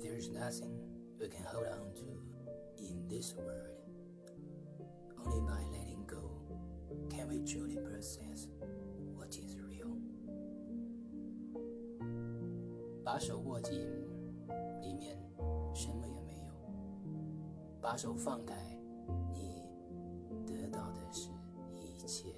There's nothing we can hold on to in this world. Only by letting go can we truly process what is real. 把手握紧，里面什么也没有；把手放开，你得到的是一切。